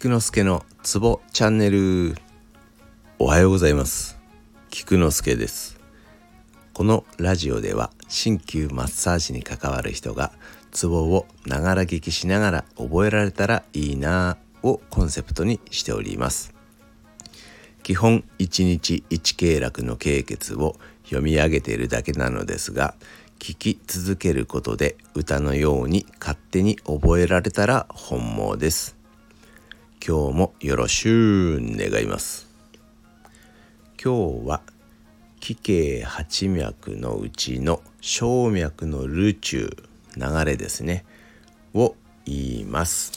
菊之助のツボチャンネル。おはようございます。菊之助です。このラジオでは鍼灸マッサージに関わる人がツボをながら聞きしながら覚えられたらいいなぁをコンセプトにしております。基本1日1経絡の経血を読み上げているだけなのですが聞き続けることで歌のように勝手に覚えられたら本望です。今日もよろしゅう願います。今日は気形八脈のうちの小脈のルチュー流れですね。を言います。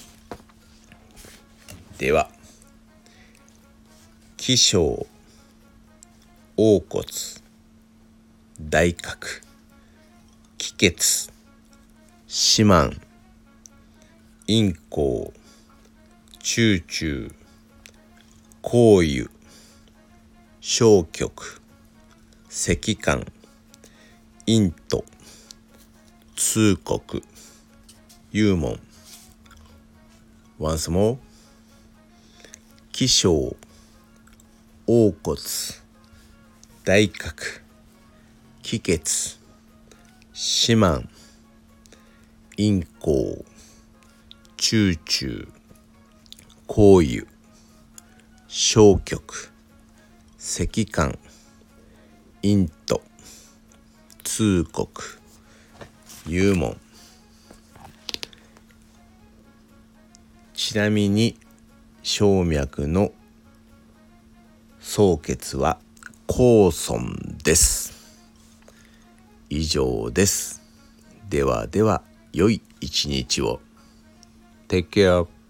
では気象横骨大角気血四万陰行中中行油消極赤寒陰と通国幽門 once more 気象横骨大角気血四万陰行中中行油消極赤寒陰と通国幽門ちなみに小脈の総血は高尊です。以上です。ではでは良い一日を。Take care.